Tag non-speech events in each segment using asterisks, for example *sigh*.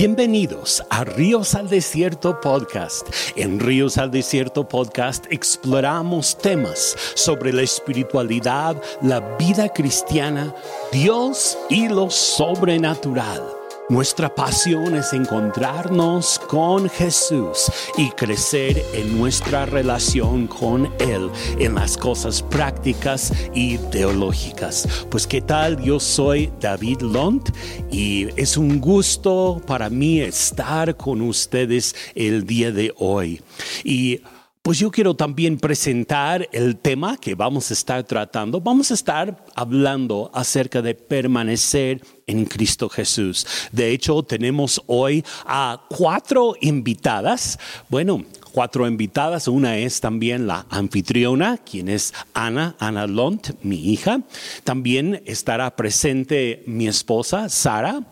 Bienvenidos a Ríos al Desierto Podcast. En Ríos al Desierto Podcast exploramos temas sobre la espiritualidad, la vida cristiana, Dios y lo sobrenatural. Nuestra pasión es encontrarnos con Jesús y crecer en nuestra relación con Él en las cosas prácticas y teológicas. Pues qué tal, yo soy David Lont y es un gusto para mí estar con ustedes el día de hoy. Y pues yo quiero también presentar el tema que vamos a estar tratando. Vamos a estar hablando acerca de permanecer en Cristo Jesús. De hecho, tenemos hoy a cuatro invitadas. Bueno, cuatro invitadas. Una es también la anfitriona, quien es Ana, Ana Lont, mi hija. También estará presente mi esposa, Sara.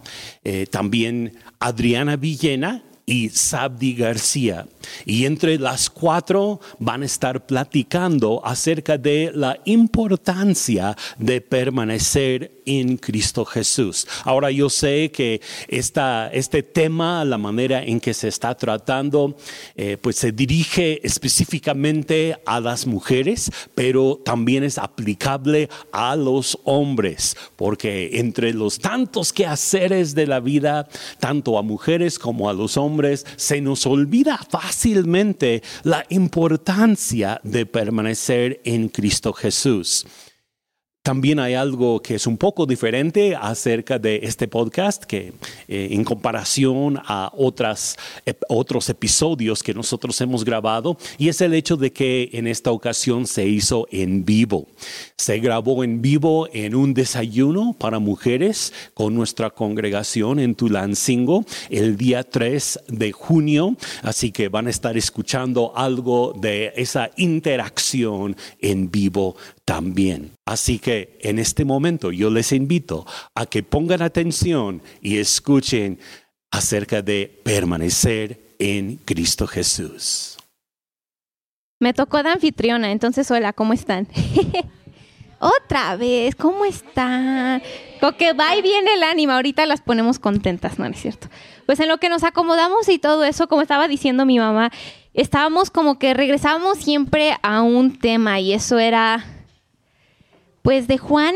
Eh, también Adriana Villena y Sabdi García. Y entre las cuatro van a estar platicando acerca de la importancia de permanecer en Cristo Jesús. Ahora yo sé que esta, este tema, la manera en que se está tratando, eh, pues se dirige específicamente a las mujeres, pero también es aplicable a los hombres, porque entre los tantos quehaceres de la vida, tanto a mujeres como a los hombres, se nos olvida fácil fácilmente la importancia de permanecer en Cristo Jesús. También hay algo que es un poco diferente acerca de este podcast que eh, en comparación a otras, otros episodios que nosotros hemos grabado y es el hecho de que en esta ocasión se hizo en vivo. Se grabó en vivo en un desayuno para mujeres con nuestra congregación en Tulancingo el día 3 de junio, así que van a estar escuchando algo de esa interacción en vivo también. Así que en este momento yo les invito a que pongan atención y escuchen acerca de permanecer en Cristo Jesús. Me tocó de anfitriona, entonces hola, ¿cómo están? *laughs* Otra vez, ¿cómo están? Con que va y viene el ánimo, ahorita las ponemos contentas, ¿no, ¿no es cierto? Pues en lo que nos acomodamos y todo eso, como estaba diciendo mi mamá, estábamos como que regresamos siempre a un tema y eso era pues de Juan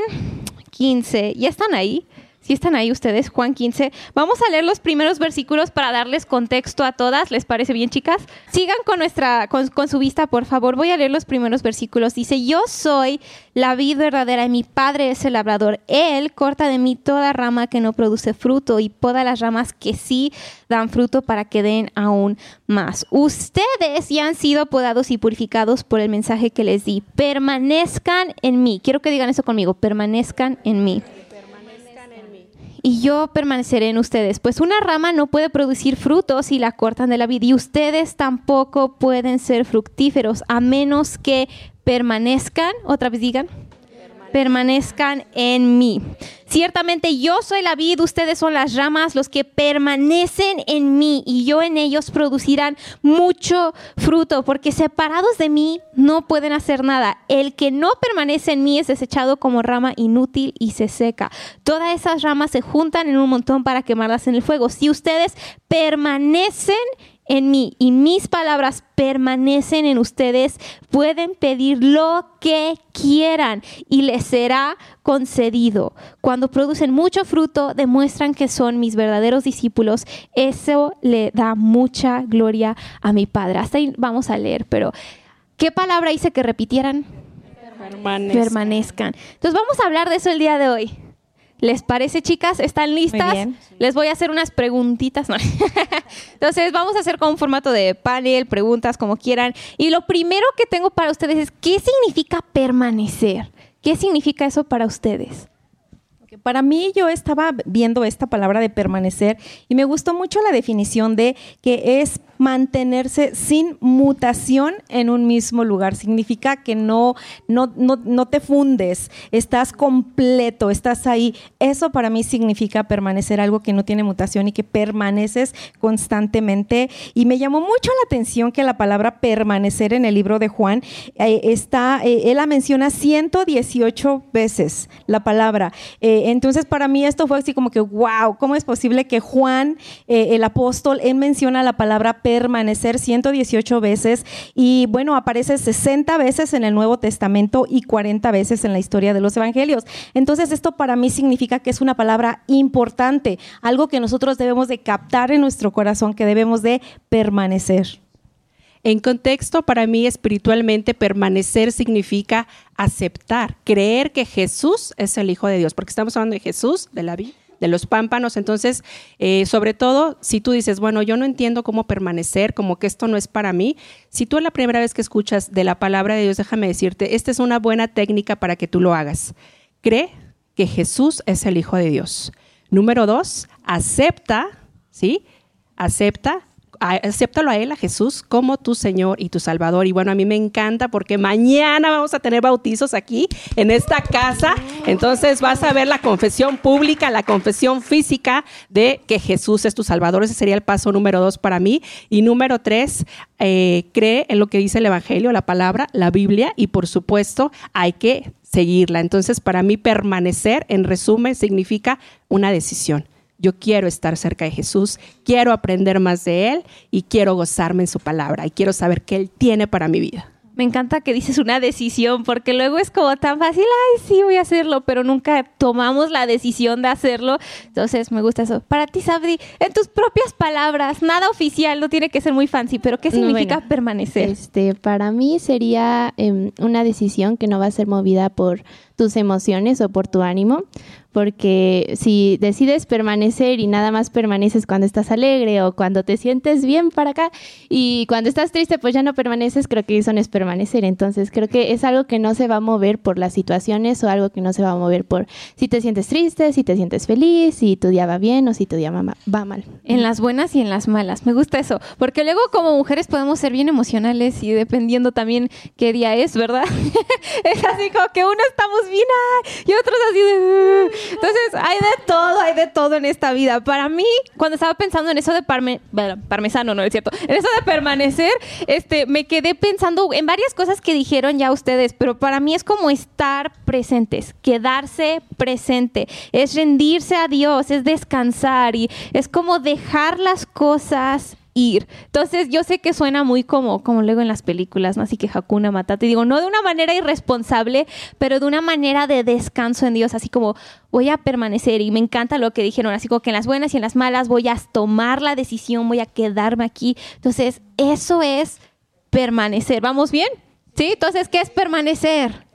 15, ¿ya están ahí? Si están ahí ustedes, Juan 15. Vamos a leer los primeros versículos para darles contexto a todas. ¿Les parece bien, chicas? Sigan con nuestra, con, su vista, por favor. Voy a leer los primeros versículos. Dice: Yo soy la vid verdadera y mi padre es el labrador. Él corta de mí toda rama que no produce fruto y poda las ramas que sí dan fruto para que den aún más. Ustedes ya han sido podados y purificados por el mensaje que les di. Permanezcan en mí. Quiero que digan eso conmigo. Permanezcan en mí y yo permaneceré en ustedes. Pues una rama no puede producir frutos si la cortan de la vid y ustedes tampoco pueden ser fructíferos a menos que permanezcan, otra vez digan, permanezcan en mí. Ciertamente yo soy la vid, ustedes son las ramas, los que permanecen en mí y yo en ellos producirán mucho fruto, porque separados de mí no pueden hacer nada. El que no permanece en mí es desechado como rama inútil y se seca. Todas esas ramas se juntan en un montón para quemarlas en el fuego. Si ustedes permanecen en mí y mis palabras permanecen en ustedes, pueden pedir lo que quieran y les será concedido. Cuando producen mucho fruto, demuestran que son mis verdaderos discípulos. Eso le da mucha gloria a mi Padre. Hasta ahí vamos a leer, pero ¿qué palabra hice que repitieran? Permanezcan. Permanezcan. Entonces vamos a hablar de eso el día de hoy. ¿Les parece, chicas? ¿Están listas? Les voy a hacer unas preguntitas. *laughs* Entonces, vamos a hacer con un formato de panel, preguntas, como quieran. Y lo primero que tengo para ustedes es, ¿qué significa permanecer? ¿Qué significa eso para ustedes? Para mí yo estaba viendo esta palabra de permanecer y me gustó mucho la definición de que es mantenerse sin mutación en un mismo lugar. Significa que no, no, no, te fundes, estás completo, estás ahí. Eso para mí significa permanecer algo que no tiene mutación y que permaneces constantemente. Y me llamó mucho la atención que la palabra permanecer en el libro de Juan eh, está, eh, él la menciona 118 veces, la palabra. Eh, Entonces, para mí esto fue así como que, wow, ¿cómo es posible que Juan, eh, el apóstol, él menciona la palabra permanecer 118 veces y bueno, aparece 60 veces en el Nuevo Testamento y 40 veces en la historia de los evangelios. Entonces, esto para mí significa que es una palabra importante, algo que nosotros debemos de captar en nuestro corazón, que debemos de permanecer. En contexto, para mí espiritualmente permanecer significa aceptar, creer que Jesús es el Hijo de Dios, porque estamos hablando de Jesús, de la vida de los pámpanos. Entonces, eh, sobre todo, si tú dices, bueno, yo no entiendo cómo permanecer, como que esto no es para mí, si tú es la primera vez que escuchas de la palabra de Dios, déjame decirte, esta es una buena técnica para que tú lo hagas. Cree que Jesús es el Hijo de Dios. Número dos, acepta, ¿sí? Acepta acéptalo a Él, a Jesús, como tu Señor y tu Salvador. Y bueno, a mí me encanta porque mañana vamos a tener bautizos aquí en esta casa. Entonces vas a ver la confesión pública, la confesión física de que Jesús es tu Salvador. Ese sería el paso número dos para mí. Y número tres, eh, cree en lo que dice el Evangelio, la palabra, la Biblia. Y por supuesto, hay que seguirla. Entonces, para mí permanecer, en resumen, significa una decisión. Yo quiero estar cerca de Jesús, quiero aprender más de Él y quiero gozarme en su palabra y quiero saber qué Él tiene para mi vida. Me encanta que dices una decisión, porque luego es como tan fácil, ay, sí, voy a hacerlo, pero nunca tomamos la decisión de hacerlo. Entonces, me gusta eso. Para ti, Sabri, en tus propias palabras, nada oficial, no tiene que ser muy fancy, pero ¿qué significa permanecer? Este, para mí sería em, una decisión que no va a ser movida por tus emociones o por tu ánimo, porque si decides permanecer y nada más permaneces cuando estás alegre o cuando te sientes bien para acá y cuando estás triste pues ya no permaneces, creo que eso no es permanecer. Entonces creo que es algo que no se va a mover por las situaciones o algo que no se va a mover por si te sientes triste, si te sientes feliz, si tu día va bien o si tu día va mal. En las buenas y en las malas. Me gusta eso, porque luego como mujeres podemos ser bien emocionales y dependiendo también qué día es, ¿verdad? *laughs* es así como que uno estamos bien y otros así de... Entonces, hay de todo, hay de todo en esta vida. Para mí, cuando estaba pensando en eso de parme, parmesano, no es cierto, en eso de permanecer, este, me quedé pensando en varias cosas que dijeron ya ustedes, pero para mí es como estar presentes, quedarse presente, es rendirse a Dios, es descansar y es como dejar las cosas ir. Entonces, yo sé que suena muy como, como luego en las películas, ¿no? Así que Hakuna Matata. Y digo, no de una manera irresponsable, pero de una manera de descanso en Dios, así como voy a permanecer. Y me encanta lo que dijeron, así como que en las buenas y en las malas voy a tomar la decisión, voy a quedarme aquí. Entonces, eso es permanecer. ¿Vamos bien? ¿Sí? Entonces, ¿qué es permanecer?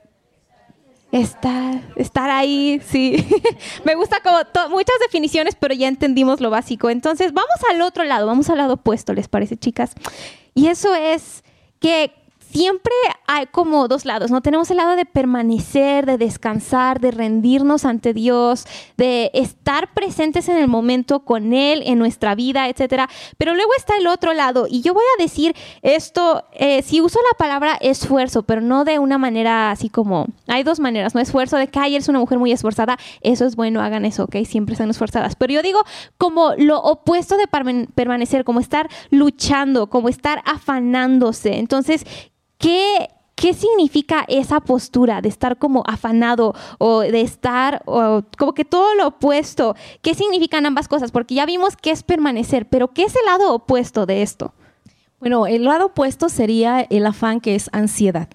Estar, estar ahí, sí. *laughs* Me gusta como muchas definiciones, pero ya entendimos lo básico. Entonces, vamos al otro lado, vamos al lado opuesto, ¿les parece, chicas? Y eso es que siempre hay como dos lados, ¿no? Tenemos el lado de permanecer, de descansar, de rendirnos ante Dios, de estar presentes en el momento con Él, en nuestra vida, etcétera. Pero luego está el otro lado, y yo voy a decir esto, eh, si uso la palabra esfuerzo, pero no de una manera así como, hay dos maneras, ¿no? Esfuerzo de que, ay, eres una mujer muy esforzada, eso es bueno, hagan eso, ¿ok? Siempre están esforzadas. Pero yo digo como lo opuesto de permanecer, como estar luchando, como estar afanándose. Entonces, ¿Qué, ¿Qué significa esa postura de estar como afanado o de estar como que todo lo opuesto? ¿Qué significan ambas cosas? Porque ya vimos qué es permanecer, pero ¿qué es el lado opuesto de esto? Bueno, el lado opuesto sería el afán que es ansiedad.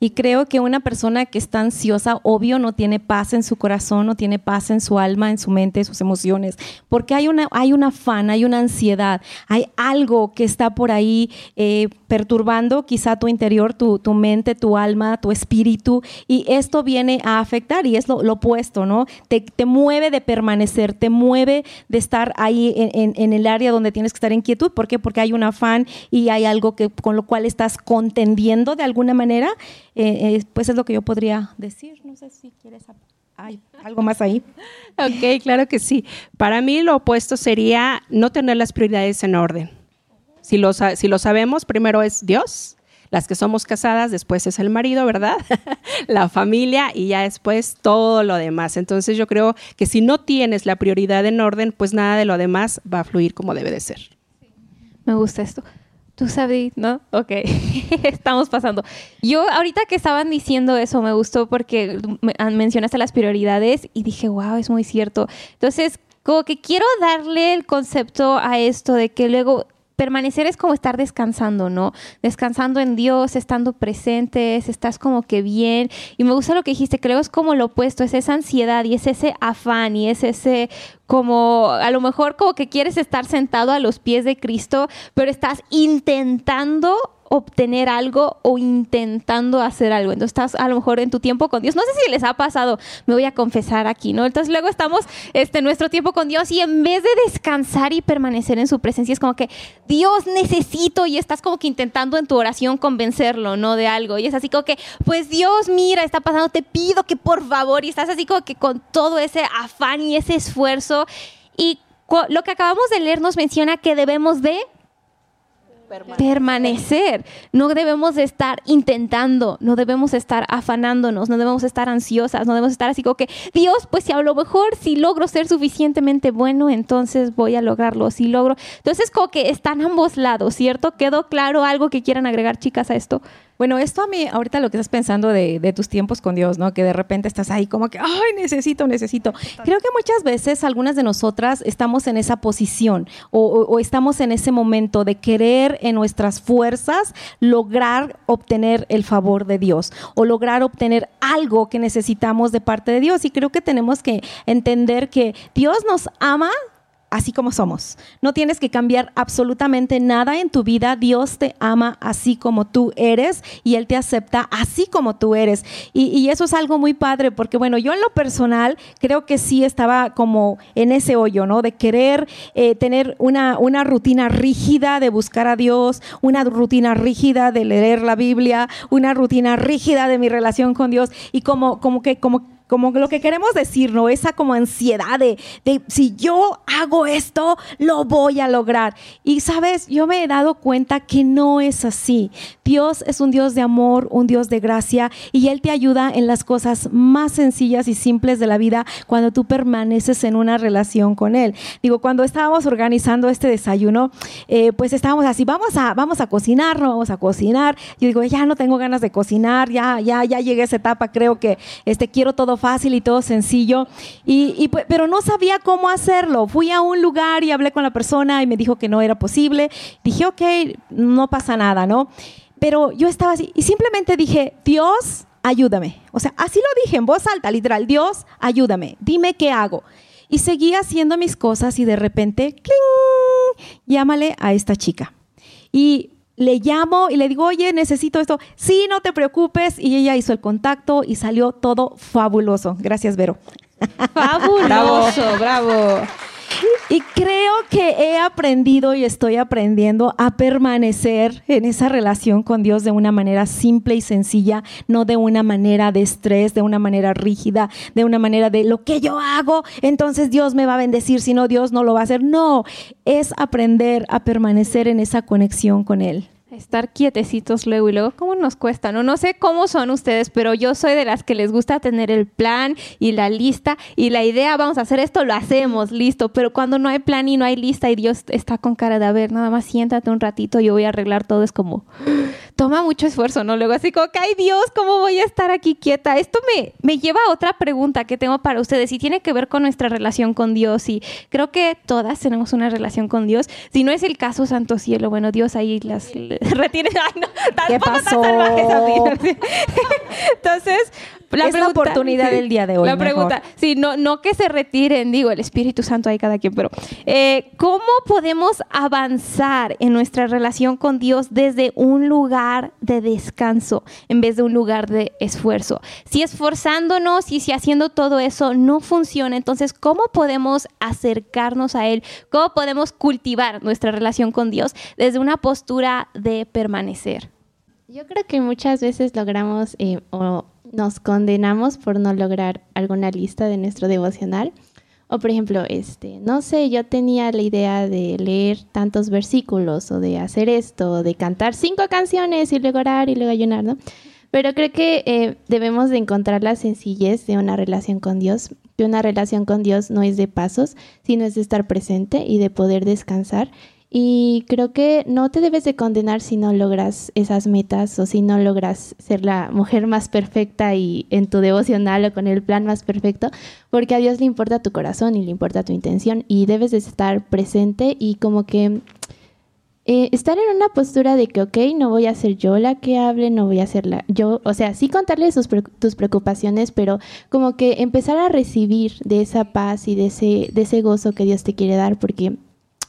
Y creo que una persona que está ansiosa, obvio, no tiene paz en su corazón, no tiene paz en su alma, en su mente, en sus emociones, porque hay una, hay un afán, hay una ansiedad, hay algo que está por ahí eh, perturbando quizá tu interior, tu, mente, tu alma, tu espíritu, y esto viene a afectar, y es lo, opuesto, ¿no? Te, mueve de permanecer, te mueve de estar ahí en, en, el área donde tienes que estar en quietud. ¿Por qué? Porque hay un afán y hay algo que, con lo cual estás contendiendo de alguna manera. Eh, eh, pues es lo que yo podría decir. No sé si quieres hay algo más ahí. *laughs* ok, claro que sí. Para mí lo opuesto sería no tener las prioridades en orden. Si lo, si lo sabemos, primero es Dios, las que somos casadas, después es el marido, ¿verdad? *laughs* la familia y ya después todo lo demás. Entonces yo creo que si no tienes la prioridad en orden, pues nada de lo demás va a fluir como debe de ser. Me gusta esto. Tú sabes, ¿no? Ok, *laughs* estamos pasando. Yo ahorita que estaban diciendo eso me gustó porque ah, mencionaste las prioridades y dije, wow, es muy cierto. Entonces, como que quiero darle el concepto a esto de que luego permanecer es como estar descansando, ¿no? Descansando en Dios, estando presentes, estás como que bien. Y me gusta lo que dijiste, creo es como lo opuesto, es esa ansiedad y es ese afán y es ese como a lo mejor como que quieres estar sentado a los pies de Cristo, pero estás intentando obtener algo o intentando hacer algo. Entonces estás a lo mejor en tu tiempo con Dios. No sé si les ha pasado, me voy a confesar aquí, ¿no? Entonces luego estamos este, nuestro tiempo con Dios y en vez de descansar y permanecer en su presencia, es como que Dios necesito y estás como que intentando en tu oración convencerlo, ¿no? De algo. Y es así como que, pues Dios, mira, está pasando, te pido que por favor, y estás así como que con todo ese afán y ese esfuerzo. Y lo que acabamos de leer nos menciona que debemos de permanecer. No debemos estar intentando, no debemos estar afanándonos, no debemos estar ansiosas, no debemos estar así como que, Dios, pues si a lo mejor si logro ser suficientemente bueno, entonces voy a lograrlo, si logro. Entonces como que están ambos lados, ¿cierto? ¿Quedó claro algo que quieran agregar chicas a esto? Bueno, esto a mí, ahorita lo que estás pensando de, tus tiempos con Dios, ¿no? Que de repente estás ahí como que, ay, necesito, necesito. Creo que muchas veces algunas de nosotras estamos en esa posición o, estamos en ese momento de querer en nuestras fuerzas lograr obtener el favor de Dios o lograr obtener algo que necesitamos de parte de Dios. Y creo que tenemos que entender que Dios nos ama así como somos. No tienes que cambiar absolutamente nada en tu vida. Dios te ama así como tú eres y Él te acepta así como tú eres. Y, eso es algo muy padre porque, bueno, yo en lo personal creo que sí estaba como en ese hoyo, ¿no? De querer eh, tener una, una rutina rígida de buscar a Dios, una rutina rígida de leer la Biblia, una rutina rígida de mi relación con Dios y como, como que, como como lo que queremos decir, ¿no? Esa como ansiedad de, de, si yo hago esto, lo voy a lograr. Y sabes, yo me he dado cuenta que no es así. Dios es un Dios de amor, un Dios de gracia, y Él te ayuda en las cosas más sencillas y simples de la vida cuando tú permaneces en una relación con Él. Digo, cuando estábamos organizando este desayuno, eh, pues estábamos así, vamos a, vamos a cocinar, no vamos a cocinar. Yo digo, ya no tengo ganas de cocinar, ya, ya, ya llegué a esa etapa, creo que este, quiero todo fácil y todo sencillo, y, pues, pero no sabía cómo hacerlo. Fui a un lugar y hablé con la persona y me dijo que no era posible. Dije, ok, no pasa nada, ¿no? Pero yo estaba así y simplemente dije, Dios, ayúdame. O sea, así lo dije en voz alta, literal, Dios, ayúdame, dime qué hago. Y seguí haciendo mis cosas y de repente, ¡cling! llámale a esta chica. Y le llamo y le digo, oye, necesito esto. Sí, no te preocupes. Y ella hizo el contacto y salió todo fabuloso. Gracias, Vero. Fabuloso, bravo. Y creo que he aprendido y estoy aprendiendo a permanecer en esa relación con Dios de una manera simple y sencilla, no de una manera de estrés, de una manera rígida, de una manera de lo que yo hago, entonces Dios me va a bendecir, si no Dios no lo va a hacer. No, es aprender a permanecer en esa conexión con Él estar quietecitos luego y luego, ¿cómo nos cuesta? No, no sé cómo son ustedes, pero yo soy de las que les gusta tener el plan y la lista y la idea, vamos a hacer esto, lo hacemos, listo. Pero cuando no hay plan y no hay lista y Dios está con cara de, a ver, nada más siéntate un ratito, yo voy a arreglar todo, es como, toma mucho esfuerzo, ¿no? Luego así como ay Dios, ¿cómo voy a estar aquí quieta? Esto me, me lleva a otra pregunta que tengo para ustedes y tiene que ver con nuestra relación con Dios y creo que todas tenemos una relación con Dios. Si no es el caso, Santo Cielo, bueno, Dios ahí las *laughs* retire. Ay, no, ¿Qué pasó? *laughs* *laughs* Entonces, la es la oportunidad del día de hoy. La pregunta, sí, no, no que se retiren, digo, el Espíritu Santo hay cada quien, pero eh, ¿cómo podemos avanzar en nuestra relación con Dios desde un lugar de descanso en vez de un lugar de esfuerzo? Si esforzándonos y si haciendo todo eso no funciona, entonces, ¿cómo podemos acercarnos a Él? ¿Cómo podemos cultivar nuestra relación con Dios desde una postura de permanecer? Yo creo que muchas veces logramos eh, o nos condenamos por no lograr alguna lista de nuestro devocional. O por ejemplo, este, no sé, yo tenía la idea de leer tantos versículos o de hacer esto, o de cantar cinco canciones y luego orar y luego ayunar, ¿no? Pero creo que eh, debemos de encontrar la sencillez de una relación con Dios, que una relación con Dios no es de pasos, sino es de estar presente y de poder descansar Y creo que no te debes de condenar si no logras esas metas o si no logras ser la mujer más perfecta y en tu devocional o con el plan más perfecto, porque a Dios le importa tu corazón y le importa tu intención y debes de estar presente y como que eh, estar en una postura de que, ok, no voy a ser yo la que hable, no voy a ser la, yo, o sea, sí contarle tus preocupaciones, pero como que empezar a recibir de esa paz y de ese, de ese gozo que Dios te quiere dar, porque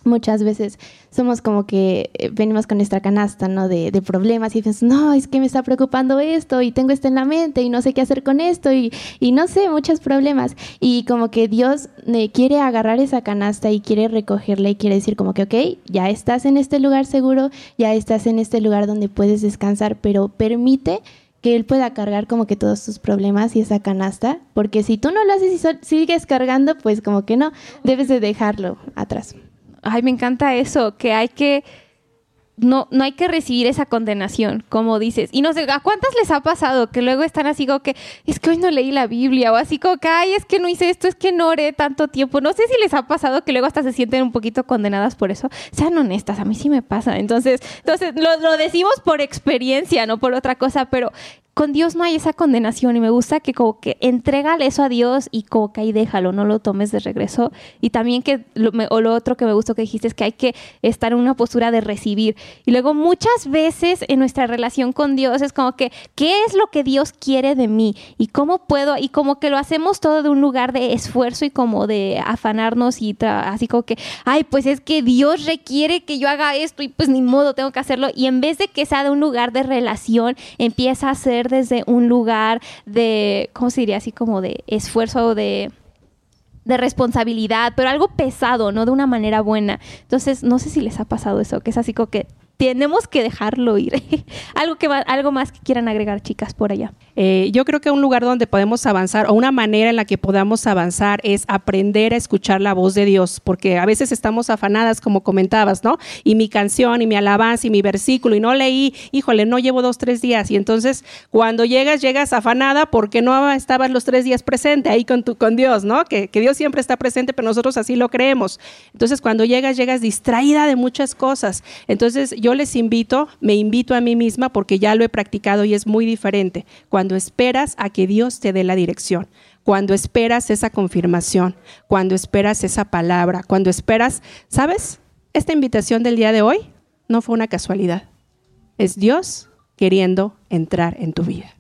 muchas veces somos como que eh, venimos con nuestra canasta, ¿no? De, problemas y dices, no, es que me está preocupando esto y tengo esto en la mente y no sé qué hacer con esto y, y no sé, muchos problemas. Y como que Dios eh, quiere agarrar esa canasta y quiere recogerla y quiere decir como que, ok, ya estás en este lugar seguro, ya estás en este lugar donde puedes descansar, pero permite que él pueda cargar como que todos tus problemas y esa canasta, porque si tú no lo haces y sigues cargando, pues como que no, debes de dejarlo atrás ay, me encanta eso, que hay que no, no hay que recibir esa condenación, como dices. Y no sé, ¿a cuántas les ha pasado que luego están así como que, es que hoy no leí la Biblia, o así como que, ay, es que no hice esto, es que no oré tanto tiempo. No sé si les ha pasado que luego hasta se sienten un poquito condenadas por eso. Sean honestas, a mí sí me pasa. Entonces, entonces lo, lo decimos por experiencia, no por otra cosa, pero con Dios no hay esa condenación y me gusta que como que entrégale eso a Dios y como que déjalo, no lo tomes de regreso. Y también que, lo, o lo otro que me gustó que dijiste es que hay que estar en una postura de recibir. Y luego muchas veces en nuestra relación con Dios es como que, ¿qué es lo que Dios quiere de mí? Y cómo puedo, y como que lo hacemos todo de un lugar de esfuerzo y como de afanarnos y así como que, ay, pues es que Dios requiere que yo haga esto y pues ni modo, tengo que hacerlo. Y en vez de que sea de un lugar de relación, empieza a ser desde un lugar de, ¿cómo se diría? Así como de esfuerzo, de de responsabilidad, pero algo pesado, no de una manera buena. Entonces, no sé si les ha pasado eso, que es así como que tenemos que dejarlo ir. *laughs* algo, que algo más que quieran agregar, chicas, por allá. Eh, yo creo que un lugar donde podemos avanzar o una manera en la que podamos avanzar es aprender a escuchar la voz de Dios, porque a veces estamos afanadas, como comentabas, ¿no? Y mi canción y mi alabanza y mi versículo y no leí, híjole, no llevo dos, tres días. Y entonces cuando llegas, llegas afanada porque no estabas los tres días presente ahí con, tu, con Dios, ¿no? Que, que Dios siempre está presente, pero nosotros así lo creemos. Entonces cuando llegas, llegas distraída de muchas cosas. Entonces yo yo les invito, me invito a mí misma porque ya lo he practicado y es muy diferente. Cuando esperas a que Dios te dé la dirección, cuando esperas esa confirmación, cuando esperas esa palabra, cuando esperas, ¿sabes? Esta invitación del día de hoy no fue una casualidad. Es Dios queriendo entrar en tu vida.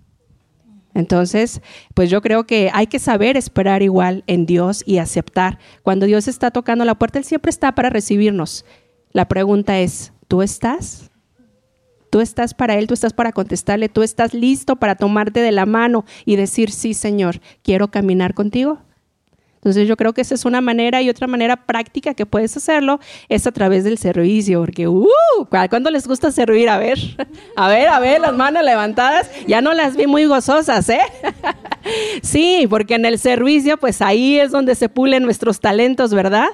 Entonces, pues yo creo que hay que saber esperar igual en Dios y aceptar. Cuando Dios está tocando la puerta, Él siempre está para recibirnos. La pregunta es, ¿tú estás? Tú estás para Él, tú estás para contestarle, tú estás listo para tomarte de la mano y decir, sí, Señor, quiero caminar contigo. Entonces yo creo que esa es una manera y otra manera práctica que puedes hacerlo es a través del servicio, porque uh, ¿cuándo les gusta servir? A ver, a ver, a ver, las manos levantadas, ya no las vi muy gozosas, ¿eh? *laughs* sí, porque en el servicio pues ahí es donde se pulen nuestros talentos, ¿verdad?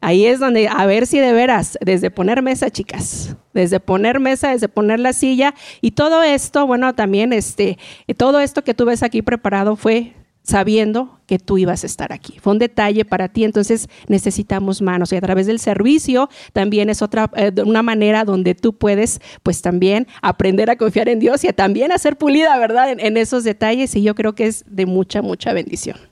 Ahí es donde, a ver si de veras, desde poner mesa, chicas, desde poner mesa, desde poner la silla y todo esto, bueno, también este, todo esto que tú ves aquí preparado fue sabiendo que tú ibas a estar aquí. Fue un detalle para ti, entonces necesitamos manos y a través del servicio también es otra eh, una manera donde tú puedes pues también aprender a confiar en Dios y a también a ser pulida, ¿verdad? en esos detalles y yo creo que es de mucha mucha bendición.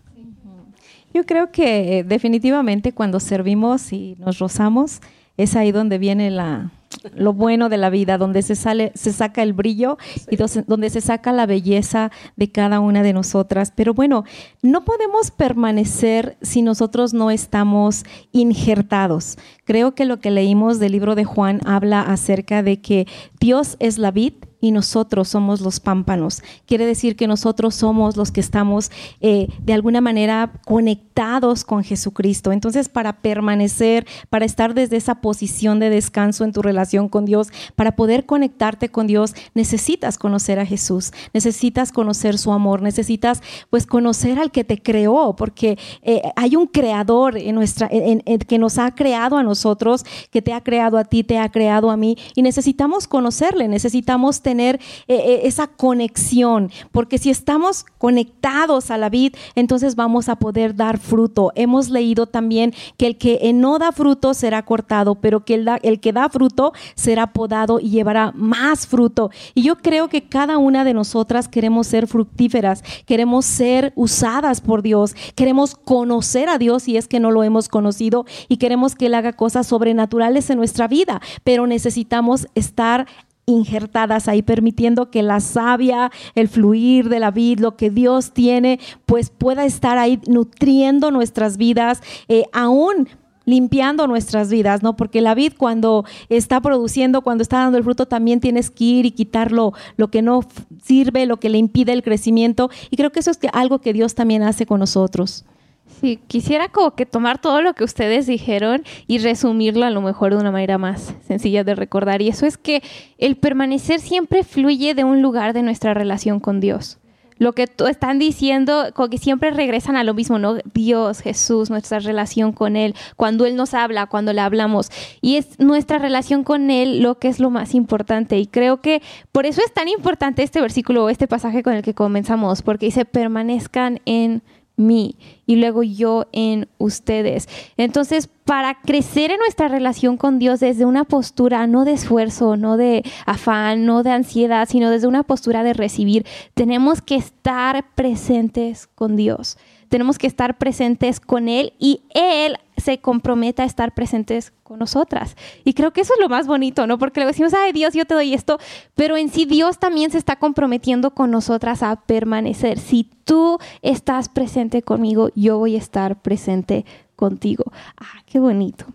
Yo creo que eh, definitivamente cuando servimos y nos rozamos, es ahí donde viene la, lo bueno de la vida, donde se sale, se saca el brillo y donde se saca la belleza de cada una de nosotras. Pero bueno, no podemos permanecer si nosotros no estamos injertados. Creo que lo que leímos del libro de Juan habla acerca de que Dios es la vid y nosotros somos los pámpanos. Quiere decir que nosotros somos los que estamos eh, de alguna manera conectados con Jesucristo. Entonces, para permanecer, para estar desde esa posición de descanso en tu relación con Dios, para poder conectarte con Dios, necesitas conocer a Jesús, necesitas conocer su amor, necesitas pues conocer al que te creó, porque eh, hay un creador en nuestra, que nos ha creado a nosotros, que te ha creado a ti, te ha creado a mí, y necesitamos conocerle, necesitamos tener tener eh, eh, esa conexión, porque si estamos conectados a la vid, entonces vamos a poder dar fruto. Hemos leído también que el que no da fruto será cortado, pero que el, da, el que da fruto será podado y llevará más fruto. Y yo creo que cada una de nosotras queremos ser fructíferas, queremos ser usadas por Dios, queremos conocer a Dios si es que no lo hemos conocido y queremos que Él haga cosas sobrenaturales en nuestra vida, pero necesitamos estar injertadas ahí, permitiendo que la savia, el fluir de la vida, lo que Dios tiene, pues pueda estar ahí nutriendo nuestras vidas, eh, aún limpiando nuestras vidas, ¿no? Porque la vid cuando está produciendo, cuando está dando el fruto, también tienes que ir y quitarlo, lo que no sirve, lo que le impide el crecimiento. Y creo que eso es algo que Dios también hace con nosotros. Sí, quisiera como que tomar todo lo que ustedes dijeron y resumirlo a lo mejor de una manera más sencilla de recordar. Y eso es que el permanecer siempre fluye de un lugar de nuestra relación con Dios. Lo que están diciendo, como que siempre regresan a lo mismo, ¿no? Dios, Jesús, nuestra relación con Él, cuando Él nos habla, cuando le hablamos. Y es nuestra relación con Él lo que es lo más importante. Y creo que por eso es tan importante este versículo o este pasaje con el que comenzamos, porque dice, permanezcan en mí y luego yo en ustedes. Entonces, para crecer en nuestra relación con Dios desde una postura no de esfuerzo, no de afán, no de ansiedad, sino desde una postura de recibir, tenemos que estar presentes con Dios. Tenemos que estar presentes con Él y Él se comprometa a estar presentes con nosotras. Y creo que eso es lo más bonito, ¿no? Porque le decimos, ay Dios, yo te doy esto, pero en sí Dios también se está comprometiendo con nosotras a permanecer. Si tú estás presente conmigo, yo voy a estar presente contigo. Ah, qué bonito.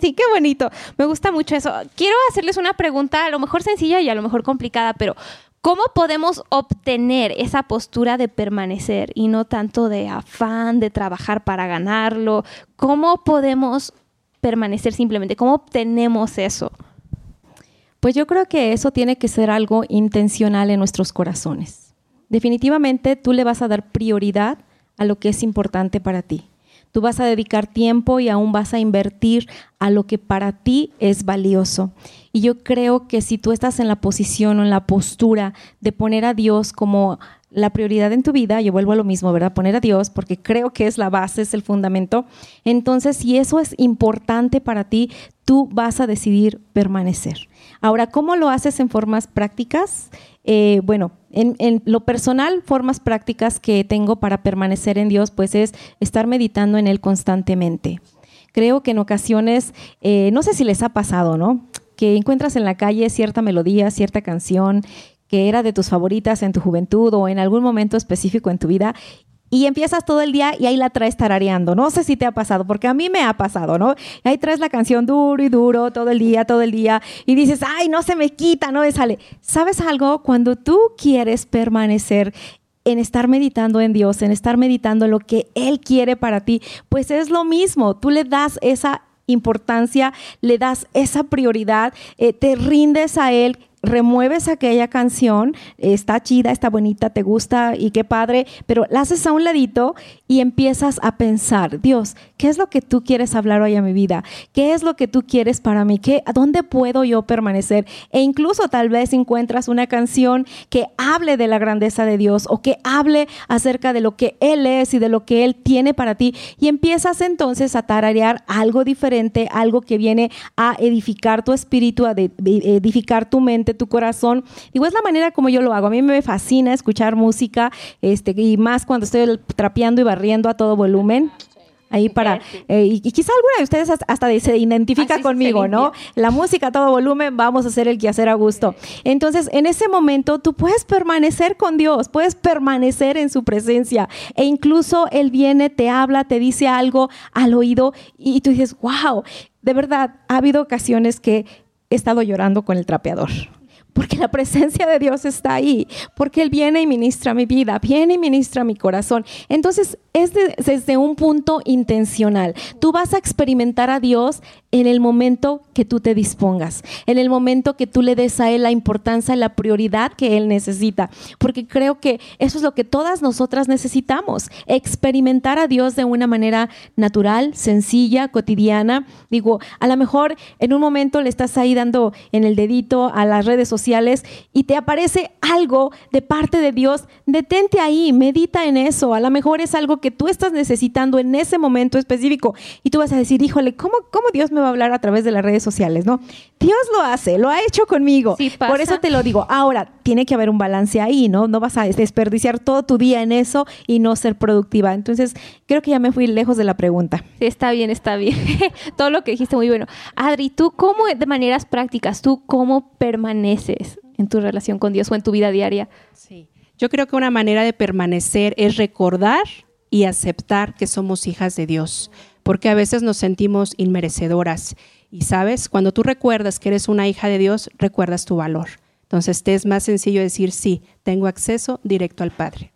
Sí, qué bonito. Me gusta mucho eso. Quiero hacerles una pregunta, a lo mejor sencilla y a lo mejor complicada, pero ¿Cómo podemos obtener esa postura de permanecer y no tanto de afán, de trabajar para ganarlo? ¿Cómo podemos permanecer simplemente? ¿Cómo obtenemos eso? Pues yo creo que eso tiene que ser algo intencional en nuestros corazones. Definitivamente tú le vas a dar prioridad a lo que es importante para ti. Tú vas a dedicar tiempo y aún vas a invertir a lo que para ti es valioso. Y yo creo que si tú estás en la posición o en la postura de poner a Dios como la prioridad en tu vida, yo vuelvo a lo mismo, ¿verdad? Poner a Dios, porque creo que es la base, es el fundamento. Entonces, si eso es importante para ti, tú vas a decidir permanecer. Ahora, ¿cómo lo haces en formas prácticas? Eh, bueno, en, lo personal, formas prácticas que tengo para permanecer en Dios, pues es estar meditando en Él constantemente. Creo que en ocasiones, eh, no sé si les ha pasado, ¿no? Que encuentras en la calle cierta melodía, cierta canción que era de tus favoritas en tu juventud o en algún momento específico en tu vida y empiezas todo el día y ahí la traes tarareando. No sé si te ha pasado, porque a mí me ha pasado, ¿no? Y ahí traes la canción duro y duro todo el día, todo el día, y dices, ay, no se me quita, no me sale. ¿Sabes algo? Cuando tú quieres permanecer en estar meditando en Dios, en estar meditando en lo que Él quiere para ti, pues es lo mismo. Tú le das esa importancia, le das esa prioridad, eh, te rindes a Él, remueves aquella canción, está chida, está bonita, te gusta y qué padre, pero la haces a un ladito y empiezas a pensar, Dios, ¿qué es lo que tú quieres hablar hoy a mi vida? ¿Qué es lo que tú quieres para mí? ¿Qué, ¿A dónde puedo yo permanecer? E incluso tal vez encuentras una canción que hable de la grandeza de Dios o que hable acerca de lo que Él es y de lo que Él tiene para ti y empiezas entonces a tararear algo diferente, algo que viene a edificar tu espíritu, a edificar tu mente tu corazón. Digo, es la manera como yo lo hago. A mí me fascina escuchar música, este, y más cuando estoy trapeando y barriendo a todo volumen ahí para eh, y, quizá alguna de ustedes hasta se identifica conmigo, ¿no? La música a todo volumen, vamos a hacer el quehacer a gusto. Entonces, en ese momento tú puedes permanecer con Dios, puedes permanecer en su presencia e incluso él viene, te habla, te dice algo al oído y tú dices, "Wow, de verdad ha habido ocasiones que he estado llorando con el trapeador porque la presencia de Dios está ahí, porque Él viene y ministra mi vida, viene y ministra mi corazón. Entonces, es desde un punto intencional. Tú vas a experimentar a Dios en el momento que tú te dispongas, en el momento que tú le des a Él la importancia y la prioridad que Él necesita, porque creo que eso es lo que todas nosotras necesitamos, experimentar a Dios de una manera natural, sencilla, cotidiana. Digo, a lo mejor en un momento le estás ahí dando en el dedito a las redes sociales, sociales y te aparece algo de parte de Dios, detente ahí, medita en eso. A lo mejor es algo que tú estás necesitando en ese momento específico y tú vas a decir, híjole, ¿cómo, cómo Dios me va a hablar a través de las redes sociales? No, Dios lo hace, lo ha hecho conmigo. Sí. Por eso te lo digo. Ahora, tiene que haber un balance ahí, ¿no? No vas a desperdiciar todo tu día en eso y no ser productiva. Entonces, creo que ya me fui lejos de la pregunta. Sí, está bien, está bien. *laughs* Todo lo que dijiste muy bueno. Adri, ¿tú cómo, de maneras prácticas, tú cómo permaneces en tu relación con Dios o en tu vida diaria? Sí. Yo creo que una manera de permanecer es recordar y aceptar que somos hijas de Dios, porque a veces nos sentimos inmerecedoras. Y sabes, cuando tú recuerdas que eres una hija de Dios, recuerdas tu valor. Entonces te es más sencillo decir, sí, tengo acceso directo al Padre.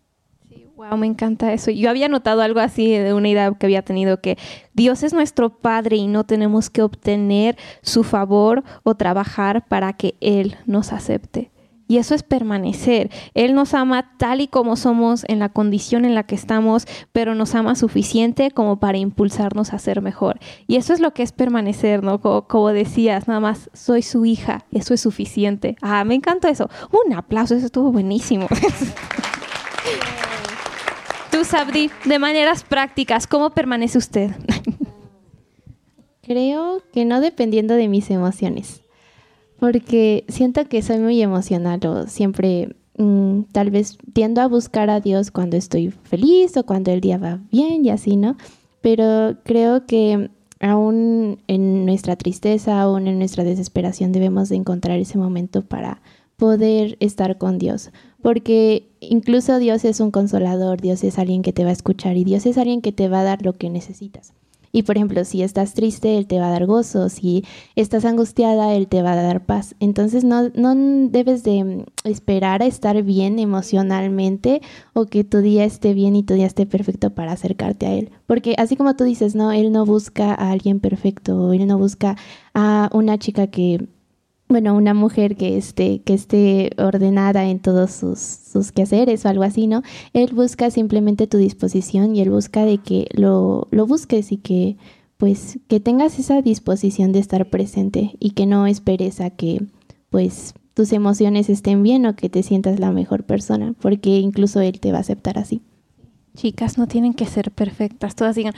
Wow, me encanta eso. Yo había notado algo así de una idea que había tenido que Dios es nuestro Padre y no tenemos que obtener su favor o trabajar para que Él nos acepte. Y eso es permanecer. Él nos ama tal y como somos, en la condición en la que estamos, pero nos ama suficiente como para impulsarnos a ser mejor. Y eso es lo que es permanecer, ¿no? Como, decías, nada más, soy su hija, eso es suficiente. Ah, me encanta eso. Un aplauso, eso estuvo buenísimo. *laughs* Tú, Sabdi, de maneras prácticas, ¿cómo permanece usted? *laughs* Creo que no dependiendo de mis emociones, porque siento que soy muy emocional o siempre mm, tal vez tiendo a buscar a Dios cuando estoy feliz o cuando el día va bien y así, ¿no? Pero creo que aún en nuestra tristeza, aún en nuestra desesperación debemos de encontrar ese momento para poder estar con Dios, porque incluso Dios es un consolador, Dios es alguien que te va a escuchar y Dios es alguien que te va a dar lo que necesitas. Y por ejemplo, si estás triste, Él te va a dar gozo, si estás angustiada, Él te va a dar paz. Entonces no, no debes de esperar a estar bien emocionalmente o que tu día esté bien y tu día esté perfecto para acercarte a Él. Porque así como tú dices, no, Él no busca a alguien perfecto, Él no busca a una chica que bueno, una mujer que esté, que esté ordenada en todos sus, sus, quehaceres o algo así, ¿no? Él busca simplemente tu disposición y él busca de que lo, lo busques y que pues que tengas esa disposición de estar presente y que no esperes a que pues tus emociones estén bien o que te sientas la mejor persona, porque incluso él te va a aceptar así. Chicas, no tienen que ser perfectas, todas digan,